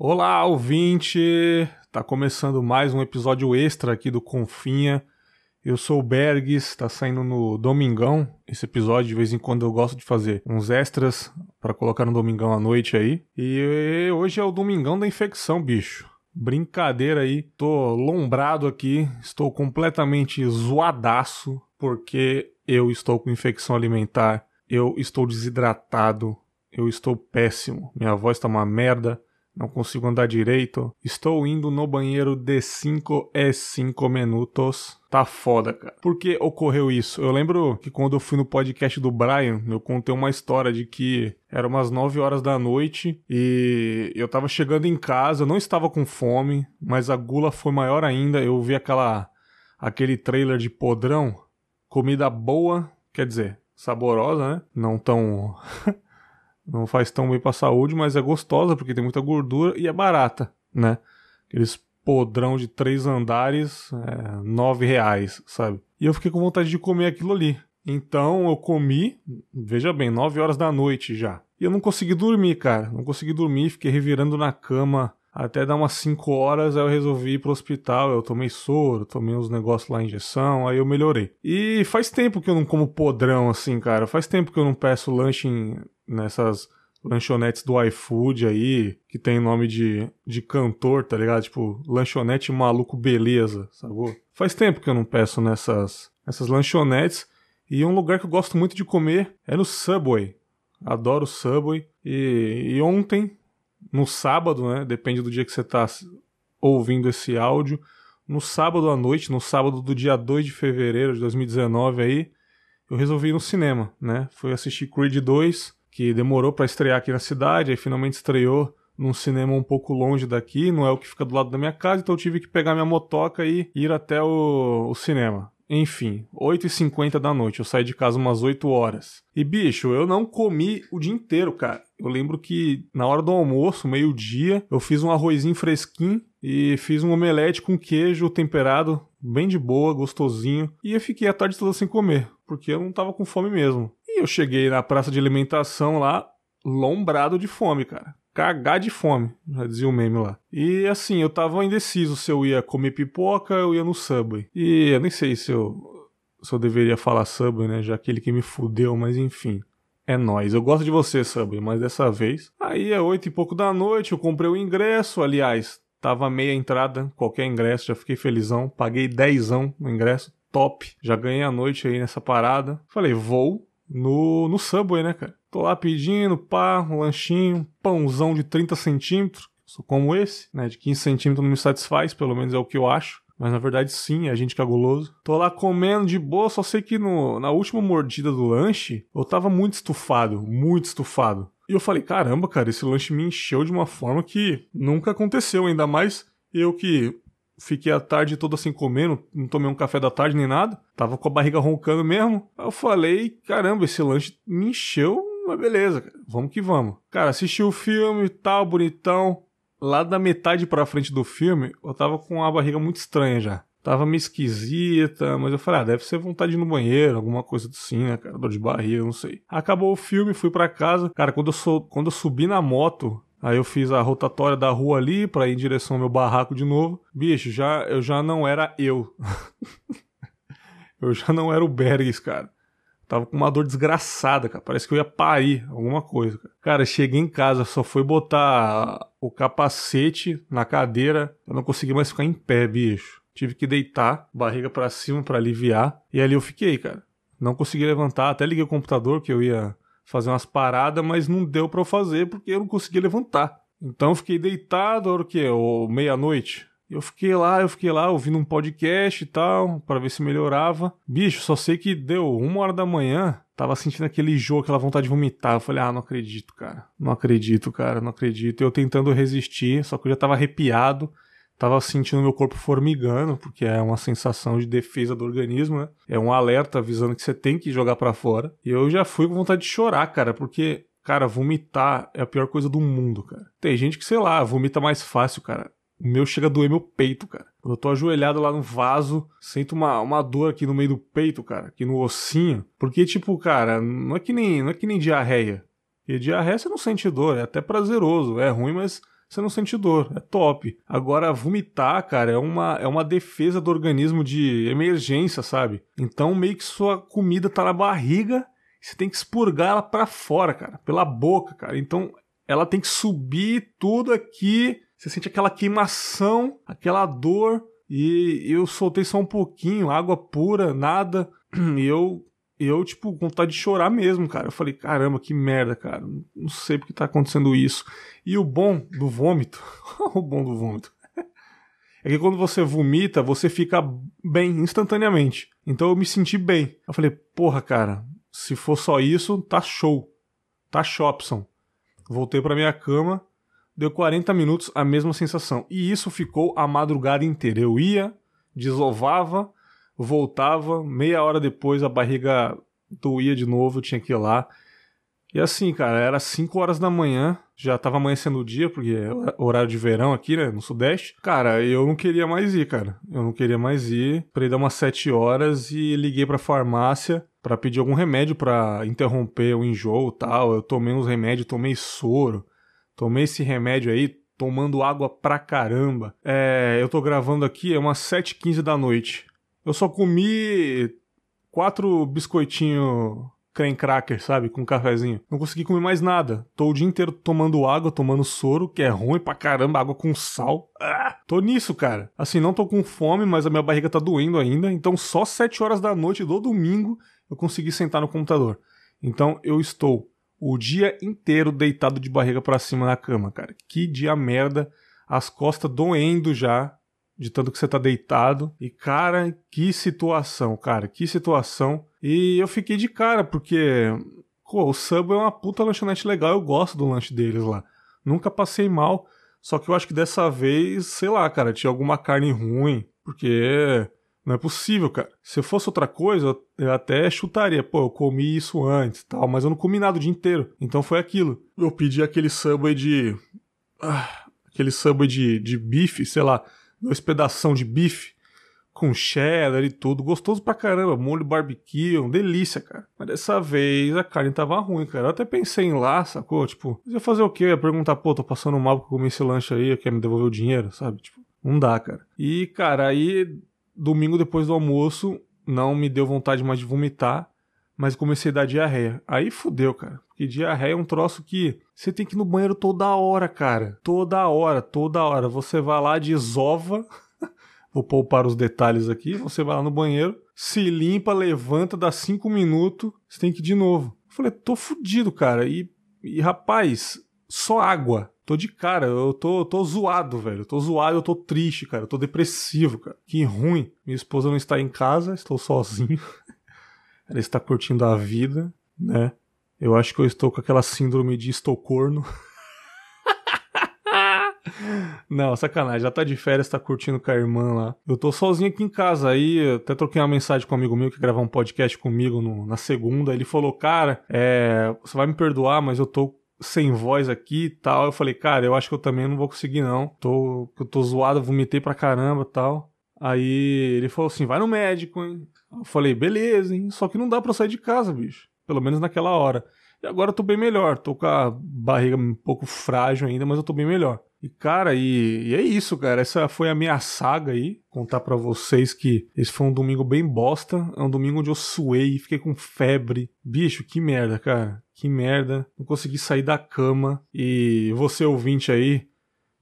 Olá, ouvinte! Tá começando mais um episódio extra aqui do Confinha. Eu sou o Bergs, tá saindo no Domingão. Esse episódio, de vez em quando, eu gosto de fazer uns extras para colocar no Domingão à noite aí. E hoje é o Domingão da Infecção, bicho. Brincadeira aí, tô lombrado aqui, estou completamente zoadaço porque eu estou com infecção alimentar, eu estou desidratado, eu estou péssimo, minha voz tá uma merda, não consigo andar direito. Estou indo no banheiro de 5 e 5 minutos. Tá foda, cara. Por que ocorreu isso? Eu lembro que quando eu fui no podcast do Brian, eu contei uma história de que era umas 9 horas da noite e eu tava chegando em casa, eu não estava com fome, mas a gula foi maior ainda. Eu vi aquela aquele trailer de podrão, comida boa, quer dizer, saborosa, né? Não tão Não faz tão bem pra saúde, mas é gostosa porque tem muita gordura e é barata, né? Aqueles podrão de três andares, é, nove reais, sabe? E eu fiquei com vontade de comer aquilo ali. Então eu comi, veja bem, nove horas da noite já. E eu não consegui dormir, cara. Não consegui dormir, fiquei revirando na cama até dar umas 5 horas, aí eu resolvi ir pro hospital. Eu tomei soro, tomei uns negócios lá, injeção, aí eu melhorei. E faz tempo que eu não como podrão assim, cara. Faz tempo que eu não peço lanche em, nessas lanchonetes do iFood aí, que tem nome de, de cantor, tá ligado? Tipo, lanchonete maluco beleza, sacou? Faz tempo que eu não peço nessas, nessas lanchonetes. E um lugar que eu gosto muito de comer é no Subway. Adoro Subway. E, e ontem, no sábado, né? Depende do dia que você tá ouvindo esse áudio. No sábado à noite, no sábado do dia 2 de fevereiro de 2019 aí, eu resolvi ir no cinema, né? Fui assistir Creed 2 que demorou para estrear aqui na cidade, aí finalmente estreou num cinema um pouco longe daqui, não é o que fica do lado da minha casa, então eu tive que pegar minha motoca e ir até o, o cinema. Enfim, 8h50 da noite, eu saí de casa umas 8 horas. E bicho, eu não comi o dia inteiro, cara. Eu lembro que na hora do almoço, meio-dia, eu fiz um arrozinho fresquinho e fiz um omelete com queijo temperado, bem de boa, gostosinho. E eu fiquei a tarde toda sem comer, porque eu não tava com fome mesmo eu cheguei na praça de alimentação lá, lombrado de fome, cara. Cagar de fome, já dizia o meme lá. E assim, eu tava indeciso se eu ia comer pipoca ou ia no Subway. E eu nem sei se eu, se eu deveria falar Subway, né? Já aquele que me fudeu, mas enfim. É nóis. Eu gosto de você, Subway, mas dessa vez. Aí é oito e pouco da noite, eu comprei o ingresso. Aliás, tava meia entrada, qualquer ingresso, já fiquei felizão. Paguei dezão no ingresso, top. Já ganhei a noite aí nessa parada. Falei, vou no, no Subway, né, cara? Tô lá pedindo, pá, um lanchinho, pãozão de 30 centímetros, sou como esse, né? De 15 centímetros não me satisfaz, pelo menos é o que eu acho. Mas na verdade sim, é a gente que é guloso. Tô lá comendo de boa, só sei que no, na última mordida do lanche, eu tava muito estufado, muito estufado. E eu falei, caramba, cara, esse lanche me encheu de uma forma que nunca aconteceu, ainda mais eu que Fiquei a tarde toda sem comer, não, tomei um café da tarde nem nada. Tava com a barriga roncando mesmo. Aí eu falei, caramba, esse lanche me encheu, mas beleza, vamos que vamos. Cara, assisti o filme e tal, bonitão. Lá da metade pra frente do filme, eu tava com a barriga muito estranha já. Tava meio esquisita, mas eu falei, ah, deve ser vontade de ir no banheiro, alguma coisa assim, né, cara? Dor de barriga, não sei. Acabou o filme, fui para casa. Cara, quando eu, sou, quando eu subi na moto, Aí eu fiz a rotatória da rua ali para ir em direção ao meu barraco de novo. Bicho, já eu já não era eu. eu já não era o Bergs, cara. Tava com uma dor desgraçada, cara. Parece que eu ia parir alguma coisa. Cara, cara cheguei em casa, só foi botar o capacete na cadeira. Eu não consegui mais ficar em pé, bicho. Tive que deitar, barriga para cima para aliviar. E ali eu fiquei, cara. Não consegui levantar. Até liguei o computador que eu ia fazer umas paradas, mas não deu para eu fazer porque eu não conseguia levantar. Então eu fiquei deitado, era o quê? Ou meia-noite. Eu fiquei lá, eu fiquei lá ouvindo um podcast e tal, para ver se melhorava. Bicho, só sei que deu uma hora da manhã, tava sentindo aquele jogo, aquela vontade de vomitar. Eu falei, ah, não acredito, cara. Não acredito, cara, não acredito. Eu tentando resistir, só que eu já tava arrepiado tava sentindo meu corpo formigando, porque é uma sensação de defesa do organismo, né? É um alerta avisando que você tem que jogar para fora. E eu já fui com vontade de chorar, cara, porque, cara, vomitar é a pior coisa do mundo, cara. Tem gente que, sei lá, vomita mais fácil, cara. O meu chega a doer meu peito, cara. Quando eu tô ajoelhado lá no vaso, sinto uma, uma dor aqui no meio do peito, cara, aqui no ossinho. Porque, tipo, cara, não é que nem, não é que nem diarreia. E diarreia você não sente dor, é até prazeroso. É ruim, mas você não sente dor, é top. Agora, vomitar, cara, é uma, é uma defesa do organismo de emergência, sabe? Então, meio que sua comida tá na barriga, você tem que expurgar ela pra fora, cara, pela boca, cara. Então, ela tem que subir tudo aqui, você sente aquela queimação, aquela dor, e eu soltei só um pouquinho, água pura, nada, e eu eu, tipo, com vontade de chorar mesmo, cara. Eu falei, caramba, que merda, cara. Não sei porque tá acontecendo isso. E o bom do vômito, o bom do vômito, é que quando você vomita, você fica bem instantaneamente. Então eu me senti bem. Eu falei, porra, cara, se for só isso, tá show. Tá Shopson. Voltei pra minha cama, deu 40 minutos, a mesma sensação. E isso ficou a madrugada inteira. Eu ia, desovava, voltava, meia hora depois a barriga doía de novo, eu tinha que ir lá. E assim, cara, era 5 horas da manhã, já tava amanhecendo o dia, porque é horário de verão aqui, né, no Sudeste. Cara, eu não queria mais ir, cara. Eu não queria mais ir. Parei dar umas 7 horas e liguei pra farmácia para pedir algum remédio para interromper o enjoo tal. Eu tomei uns remédios, tomei soro, tomei esse remédio aí, tomando água pra caramba. É, eu tô gravando aqui, é umas 7h15 da noite. Eu só comi quatro biscoitinhos creme cracker, sabe? Com um cafezinho. Não consegui comer mais nada. Tô o dia inteiro tomando água, tomando soro, que é ruim pra caramba, água com sal. Ah, tô nisso, cara. Assim, não tô com fome, mas a minha barriga tá doendo ainda. Então, só sete horas da noite do domingo eu consegui sentar no computador. Então, eu estou o dia inteiro deitado de barriga para cima na cama, cara. Que dia merda. As costas doendo já de tanto que você tá deitado. E, cara, que situação, cara, que situação. E eu fiquei de cara, porque pô, o Subway é uma puta lanchonete legal, eu gosto do lanche deles lá. Nunca passei mal, só que eu acho que dessa vez, sei lá, cara, tinha alguma carne ruim, porque não é possível, cara. Se fosse outra coisa, eu até chutaria, pô, eu comi isso antes tal, mas eu não comi nada o dia inteiro. Então foi aquilo. Eu pedi aquele Subway de. Ah, aquele Subway de, de bife, sei lá, dois pedação de bife com cheddar e tudo, gostoso pra caramba, molho barbecue, uma delícia, cara. Mas dessa vez a carne tava ruim, cara. Eu até pensei em lá, sacou? Tipo, ia fazer o quê? Eu ia perguntar, pô, tô passando mal porque eu comi esse lanche aí, quer me devolver o dinheiro, sabe? Tipo, não dá, cara. E, cara, aí, domingo depois do almoço, não me deu vontade mais de vomitar, mas comecei a dar diarreia. Aí fudeu, cara. Porque diarreia é um troço que você tem que ir no banheiro toda hora, cara. Toda hora, toda hora. Você vai lá, desova. Vou poupar os detalhes aqui. Você vai lá no banheiro, se limpa, levanta, dá cinco minutos, você tem que ir de novo. Eu falei, tô fudido, cara. E, e rapaz, só água. Tô de cara, eu tô, tô zoado, velho. Tô zoado, eu tô triste, cara. Tô depressivo, cara. Que ruim. Minha esposa não está em casa, estou sozinho. Ela está curtindo a vida, né? Eu acho que eu estou com aquela síndrome de estocorno. Não, sacanagem. Já tá de férias, tá curtindo com a irmã lá. Eu tô sozinho aqui em casa. Aí até troquei uma mensagem com um amigo meu que gravar um podcast comigo no, na segunda. Ele falou: Cara, é, você vai me perdoar, mas eu tô sem voz aqui e tal. Eu falei: Cara, eu acho que eu também não vou conseguir, não. Tô, eu tô zoado, vomitei pra caramba e tal. Aí ele falou assim: Vai no médico, hein? Eu falei: Beleza, hein? Só que não dá pra eu sair de casa, bicho pelo menos naquela hora. E agora eu tô bem melhor, tô com a barriga um pouco frágil ainda, mas eu tô bem melhor. E cara, e, e, é isso, cara. Essa foi a minha saga aí. Contar para vocês que esse foi um domingo bem bosta. É um domingo onde eu suei, fiquei com febre. Bicho, que merda, cara. Que merda. Não consegui sair da cama. E você ouvinte aí,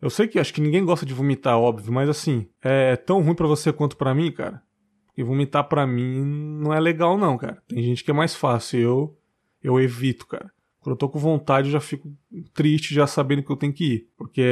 eu sei que acho que ninguém gosta de vomitar, óbvio, mas assim, é tão ruim para você quanto para mim, cara. E vomitar para mim não é legal, não, cara. Tem gente que é mais fácil. Eu, eu evito, cara. Quando eu tô com vontade, eu já fico triste, já sabendo que eu tenho que ir. Porque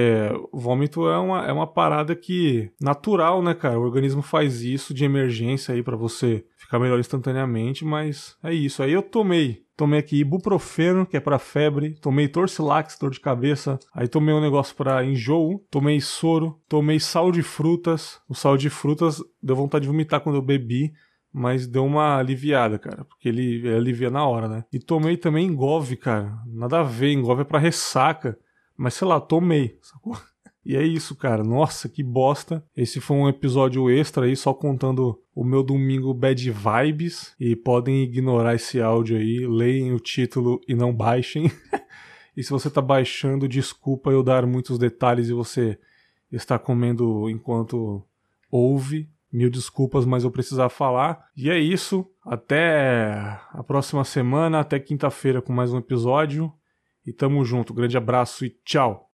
vômito é uma, é uma parada que. natural, né, cara? O organismo faz isso de emergência aí para você ficar melhor instantaneamente, mas é isso. Aí eu tomei Tomei aqui ibuprofeno, que é para febre. Tomei torcilax, dor de cabeça. Aí tomei um negócio para enjoo. Tomei soro. Tomei sal de frutas. O sal de frutas deu vontade de vomitar quando eu bebi. Mas deu uma aliviada, cara. Porque ele, ele alivia na hora, né? E tomei também engove, cara. Nada a ver. Engove é pra ressaca. Mas sei lá, tomei. Sacou? E é isso, cara. Nossa, que bosta. Esse foi um episódio extra aí, só contando o meu domingo bad vibes. E podem ignorar esse áudio aí, leem o título e não baixem. E se você está baixando, desculpa eu dar muitos detalhes e você está comendo enquanto ouve. Mil desculpas, mas eu precisava falar. E é isso. Até a próxima semana, até quinta-feira com mais um episódio. E tamo junto. Grande abraço e tchau.